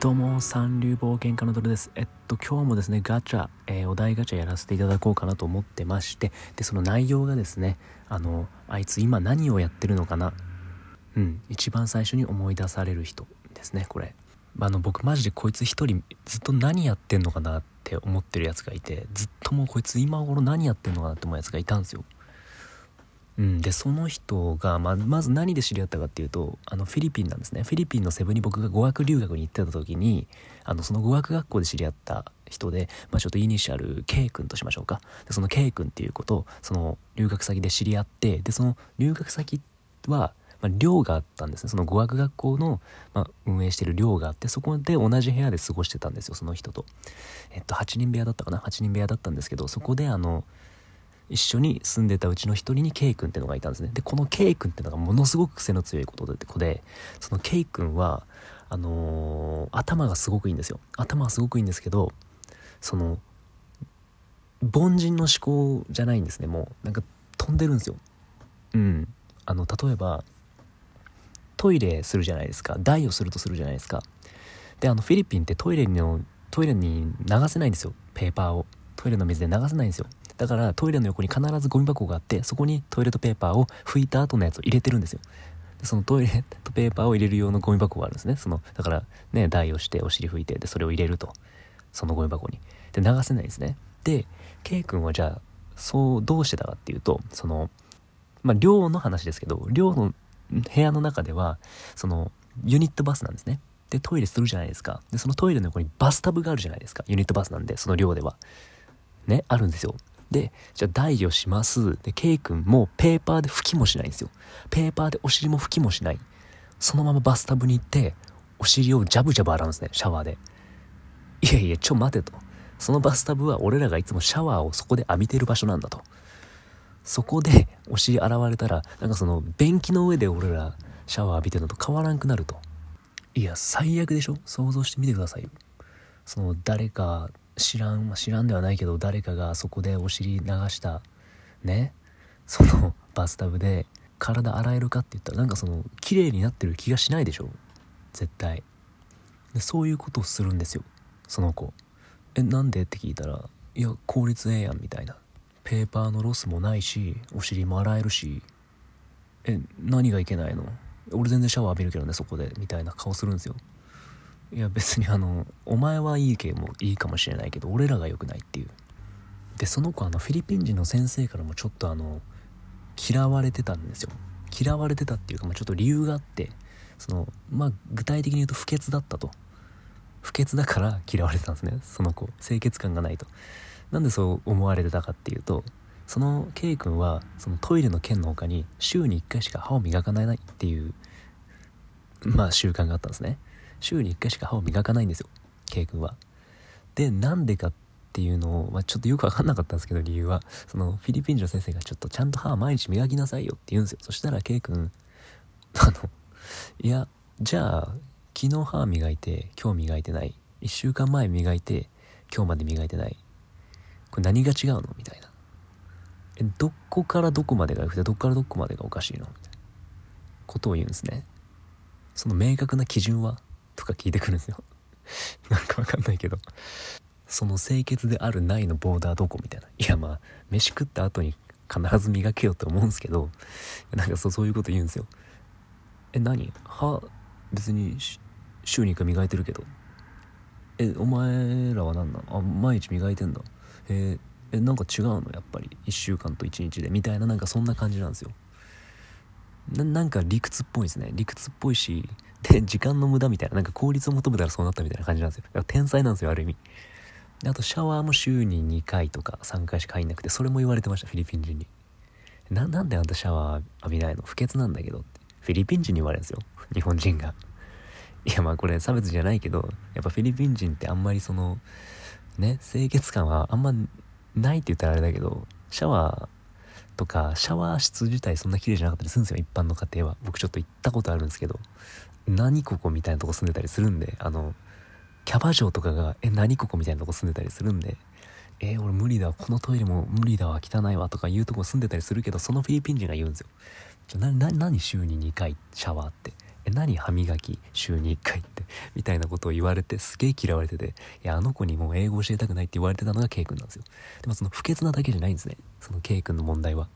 どうも、三流冒険家のドルです。えっと、今日もですね、ガチャ、えー、お題ガチャやらせていただこうかなと思ってまして、で、その内容がですね、あの、あいつ今何をやってるのかなうん、一番最初に思い出される人ですね、これ。あの、僕マジでこいつ一人ずっと何やってんのかなって思ってるやつがいて、ずっともうこいつ今頃何やってんのかなって思うやつがいたんですよ。うん、でその人が、ままず何で知り合ったかっていうとあのフィリピンなんですね。フィリピンのセブンに僕が語学留学に行ってた時にあのその語学学校で知り合った人で、まあ、ちょっとイニシャル K 君としましょうか。でその K 君っていう子とその留学先で知り合ってでその留学先は、まあ、寮があったんですね。その語学学校の、まあ、運営してる寮があってそこで同じ部屋で過ごしてたんですよその人と。えっと8人部屋だったかな？8人部屋だったんですけどそこであの一緒に住んでたうちの一人に K 君ってのがいたんですね。でこの K 君ってのがものすごく癖の強いことで子でその K 君はあのー、頭がすごくいいんですよ。頭はすごくいいんですけどその凡人の思考じゃないんですねもう。なんか飛んでるんですよ。うん。あの例えばトイレするじゃないですか。台をするとするじゃないですか。であのフィリピンってトイレのトイレに流せないんですよ。ペーパーを。トイレの水で流せないんですよ。だからトイレの横に必ずゴミ箱があってそこにトイレットペーパーを拭いた後のやつを入れてるんですよ。でそのトイレットペーパーを入れる用のゴミ箱があるんですね。そのだからね台をしてお尻拭いてでそれを入れると。そのゴミ箱に。で流せないんですね。で K 君はじゃあそうどうしてたかっていうとそのまあ寮の話ですけど寮の部屋の中ではそのユニットバスなんですね。でトイレするじゃないですか。でそのトイレの横にバスタブがあるじゃないですか。ユニットバスなんでその寮では。ねあるんですよで、じゃあ代をします。で、K 君もペーパーで拭きもしないんですよ。ペーパーでお尻も拭きもしない。そのままバスタブに行って、お尻をジャブジャブ洗うんですね、シャワーで。いやいや、ちょ待てと。そのバスタブは俺らがいつもシャワーをそこで浴びてる場所なんだと。そこでお尻洗われたら、なんかその便器の上で俺らシャワー浴びてるのと変わらんくなると。いや、最悪でしょ？想像してみてくださいよ。その誰か知らん、知らんではないけど誰かがそこでお尻流したねその バスタブで体洗えるかって言ったらなんかその綺麗になってる気がしないでしょ？絶対。でそういうことをするんですよ。その子。えなんで？って聞いたらいや効率ええやんみたいな。ペーパーのロスもないしお尻も洗えるし。え何がいけないの？俺全然シャワー浴びるけどねそこで。みたいな顔するんですよ。いや別にあのお前はいいけもいいかもしれないけど俺らが良くないっていう。でその子あのフィリピン人の先生からもちょっとあの嫌われてたんですよ。嫌われてたっていうか、まあ、ちょっと理由があってそのまあ具体的に言うと不潔だったと。不潔だから嫌われてたんですね。その子。清潔感がないと。なんでそう思われてたかっていうとその K 君はそのトイレの件の他に週に1回しか歯を磨かないっていうまあ習慣があったんですね。週に1回しか歯を磨かないんですよ。K 君は。でなんでかっていうのを、まあ、ちょっとよく分かんなかったんですけど理由はそのフィリピン人の先生がちょっとちゃんと歯毎日磨きなさいよって言うんですよ。そしたら K 君あのいやじゃあ昨日歯磨いて今日磨いてない。1週間前磨いて今日まで磨いてない。これ何が違うの？みたいな。えどこからどこまでが良くてどこからどこまでがおかしいの？みたいなことを言うんですね。その明確な基準は？とか聞いてくるんですよ。なんかわかんないけど。その清潔であるないのボーダーどこみたいな。いやまあ飯食った後に必ず磨けよって思うんですけど。なんかそうそういうこと言うんですよ。え何？歯別に週に1回磨いてるけど。えお前らは何なの？あ毎日磨いてんだ。ええなんか違うの？やっぱり。1週間と1日で。みたいななんかそんな感じなんですよ。なんか理屈っぽいですね理屈っぽいし で、時間の無駄みたいな、なんか効率を求めたらそうなったみたいな感じなんですよ。天才なんですよ、ある意味。であと、シャワーも週に2回とか3回しか入んなくて、それも言われてました、フィリピン人に。な、なんであんたシャワー浴びないの？不潔なんだけどって。フィリピン人に言われるんですよ。日本人が。いや、まあこれ差別じゃないけど、やっぱフィリピン人ってあんまりその、ね、清潔感はあんまないって言ったらあれだけど、シャワーとか、シャワー室自体そんな綺麗じゃなかったりするんですよ、一般の家庭は。僕ちょっと行ったことあるんですけど、何ここみたいなとこ住んでたりするんで、あの、キャバ嬢とかが、え、何ここみたいなとこ住んでたりするんで、えー、俺無理だ、このトイレも無理だわ、汚いわとかいうとこ住んでたりするけど、そのフィリピン人が言うんですよ。な、な、何週に2回シャワーって。え何歯磨き週に1回ってみたいなことを言われてすげえ嫌われてていやあの子にもう英語教えたくないって言われてたのが K 君なんですよ。でもその不潔なだけじゃないんですね。その K 君の問題は。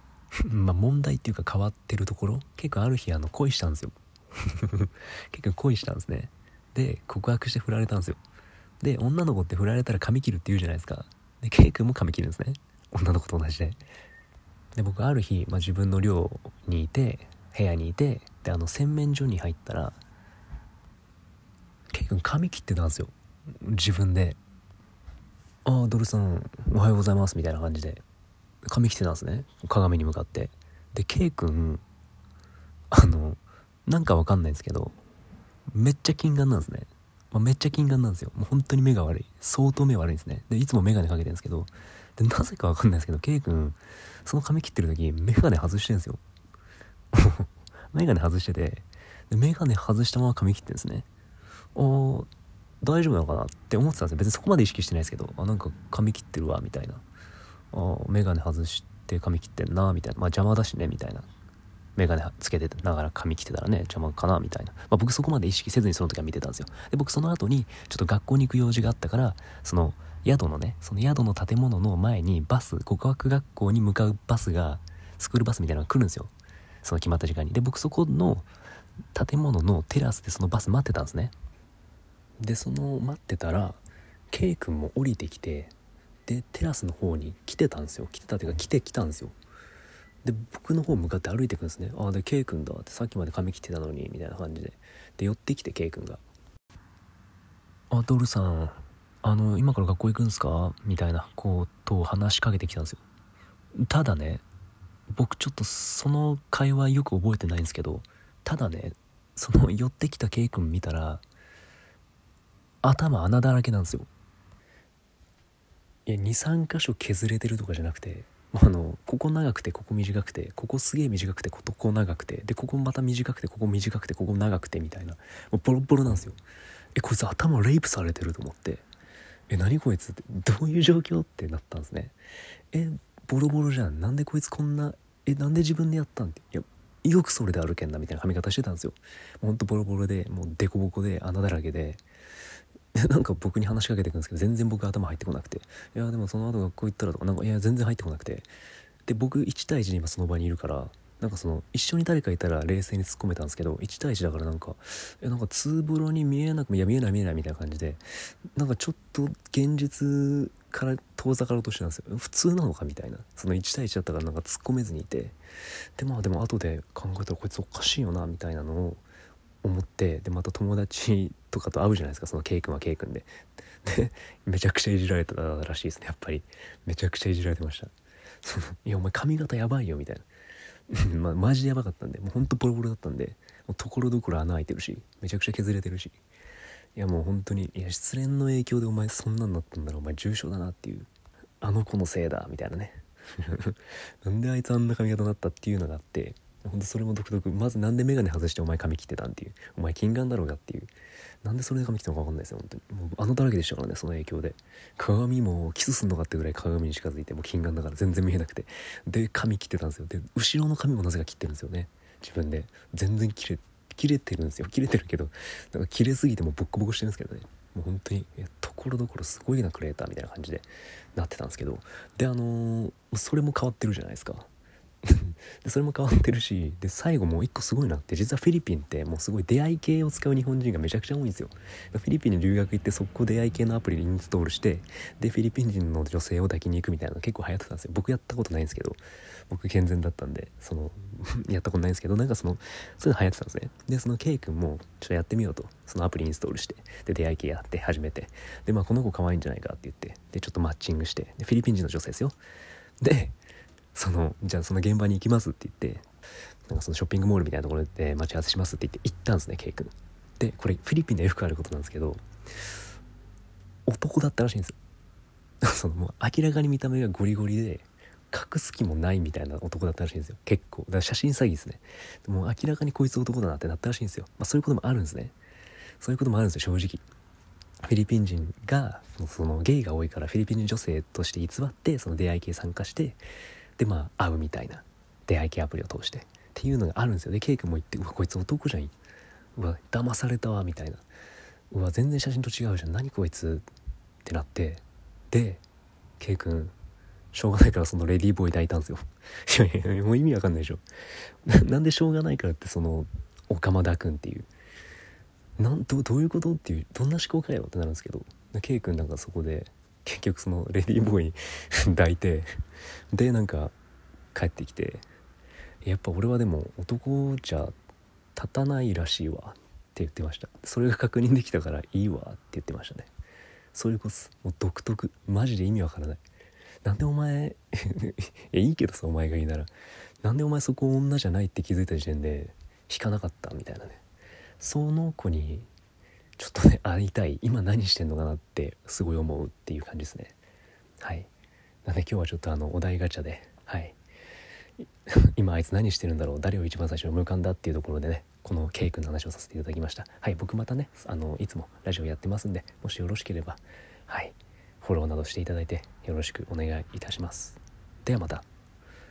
まあ問題っていうか変わってるところ。K 君ある日あの恋したんですよ。K 君恋したんですね。で告白して振られたんですよ。で女の子って振られたら髪切るって言うじゃないですか。で K 君も髪切るんですね。女の子と同じで。で僕ある日、まあ、自分の寮にいて部屋にいてであの洗面所に入ったら K 君髪切ってたんですよ。自分で「ああドルさんおはようございます」みたいな感じで。髪切ってたんですね。鏡に向かって。で K 君あのなんかわかんないんですけどめっちゃ金眼なんですね、まあ、めっちゃ金眼なんですよ。もう本当に目が悪い。相当目悪いんですね。でいつも眼鏡かけてるんですけど。でなぜかわかんないですけど K 君その髪切ってる時眼鏡外してるんですよ。眼鏡外しててで眼鏡外したまま髪切ってんですね。あー大丈夫なのかなって思ってたんですよ。別にそこまで意識してないですけどあなんか髪切ってるわみたいな。あ眼鏡外して髪切ってんなみたいな。まあ邪魔だしねみたいな。眼鏡つけてながら髪切ってたらね邪魔かなみたいな、まあ、僕そこまで意識せずにその時は見てたんですよ。で僕その後にちょっと学校に行く用事があったからその宿のねその宿の建物の前にバス告白学校に向かうバスがスクールバスみたいなのが来るんですよ。その決まった時間に。で僕そこの建物のテラスでそのバス待ってたんですね。でその待ってたら K 君も降りてきてでテラスの方に来てたんですよ。来てたっていうか来てきたんですよ。で僕の方向かって歩いてくんですね。ああで K 君だってさっきまで髪切ってたのにみたいな感じで。で寄ってきて K 君が「あドルさんあの今から学校行くんすか?」みたいなことを話しかけてきたんですよ。ただね僕ちょっとその会話よく覚えてないんですけどただねその寄ってきた K 君見たら頭穴だらけなんですよ。いや23箇所削れてるとかじゃなくてあのここ長くてここ短くてここすげえ短くてここ長くてでここまた短くてここ短くてここ長くてみたいなもうボロボロなんですよ。えこいつ頭レイプされてると思って。え何こいつってどういう状況ってなったんですね。えボロボロじゃん。なんでこいつこんなえなんで自分でやったん？っていやよくそれで歩けんなみたいな髪型してたんですよ。ほんとボロボロでもうデコボコで穴だらけで。なんか僕に話しかけてくるんですけど全然僕頭入ってこなくて。いやでもその後学校行ったらとかなんかいや全然入ってこなくて。で僕1対1で今その場にいるからなんかその一緒に誰かいたら冷静に突っ込めたんですけど1対1だからなんかえなんかツーブロに見えなくもいや見えない見えないみたいな感じでなんかちょっと現実から遠ざかろうとしてたんですよ。普通なのかみたいな。その1対1だったからなんか突っ込めずにいて。でまあでも後で考えたらこいつおかしいよなみたいなのを思って。でまた友達とかと会うじゃないですか。その K 君は K 君で。でめちゃくちゃいじられたらしいですねやっぱり。めちゃくちゃいじられてました。そのいやお前髪型やばいよみたいな。まあマジでやばかったんで。もうほんとボロボロだったんで。もうところどころ穴開いてるし。めちゃくちゃ削れてるし。いやもう本当にいや失恋の影響でお前そんなんなったんだらお前重症だなっていう。あの子のせいだみたいなね。なんであいつあんな髪型になったっていうのがあってほんとそれも独特。まずなんで眼鏡外してお前髪切ってたんっていう。お前金眼だろうがっていう。なんでそれで髪切ったのか分かんないですよ本当に。もうあのだらけでしたからねその影響で。鏡もキスすんのかってぐらい鏡に近づいてもう金眼だから全然見えなくて。で髪切ってたんですよ。で後ろの髪もなぜか切ってるんですよね。自分で。全然切れ切れてるんですよ。切れてるけどなんか切れすぎてもボッコボコしてるんですけどね。もう本当にところどころすごいなクレーターみたいな感じでなってたんですけど。であのー、それも変わってるじゃないですか。でそれも変わってるしで最後もう一個すごいなって実はフィリピンってもうすごい出会い系を使う日本人がめちゃくちゃ多いんですよ。フィリピンに留学行って速攻出会い系のアプリインストールしてでフィリピン人の女性を抱きに行くみたいなの結構流行ってたんですよ。僕やったことないんですけど僕健全だったんでその やったことないんですけどなんかそのそういうの流行ってたんですね。でその K 君もちょっとやってみようとそのアプリインストールしてで出会い系やって始めてでまあこの子可愛いんじゃないかって言ってでちょっとマッチングしてでフィリピン人の女性ですよ。でそのじゃあその現場に行きますって言ってなんかそのショッピングモールみたいなところで待ち合わせしますって言って行ったんですね K 君。でこれフィリピンでよくあることなんですけど男だったらしいんです。よ そのもう明らかに見た目がゴリゴリで隠す気もないみたいな男だったらしいんですよ。結構。だから写真詐欺ですね。もう明らかにこいつ男だなってなったらしいんですよ、まあ、そういうこともあるんですね。そういうこともあるんですよ正直。フィリピン人がそのゲイが多いからフィリピン人女性として偽ってその出会い系参加してでまあ会うみたいな出会い系アプリを通してっていうのがあるんですよ。でケイ君も言って「うわこいつ男じゃん」うわ騙されたわみたいな。うわ全然写真と違うじゃん。何こいつってなって。で K 君しょうがないからそのレディーボーイ抱いたんですよ。いやいやもう意味わかんないでしょ。なんでしょうがないからってそのオカマダ君っていう。なんどどういうことっていうどんな思考かよってなるんですけど。K 君なんかそこで結局そのレディーボーイ 抱いてでなんか帰ってきてやっぱ俺はでも男じゃ立たないらしいわって言ってました。それが確認できたからいいわって言ってましたね。そういうことも独特マジで意味わからない。なんでお前 いいいけどさお前がいいなら。なんでお前そこ女じゃないって気づいた時点で引かなかったみたいなね。その子にちょっとね会いたい今何してんのかなってすごい思うっていう感じですね。はい。なんで今日はちょっとあのお題ガチャではい。今あいつ何してるんだろう誰を一番最初に思い浮かんだっていうところでねこの K 君の話をさせていただきました。はい僕またねあのいつもラジオやってますんでもしよろしければはいフォローなどしていただいてよろしくお願いいたします。ではまた。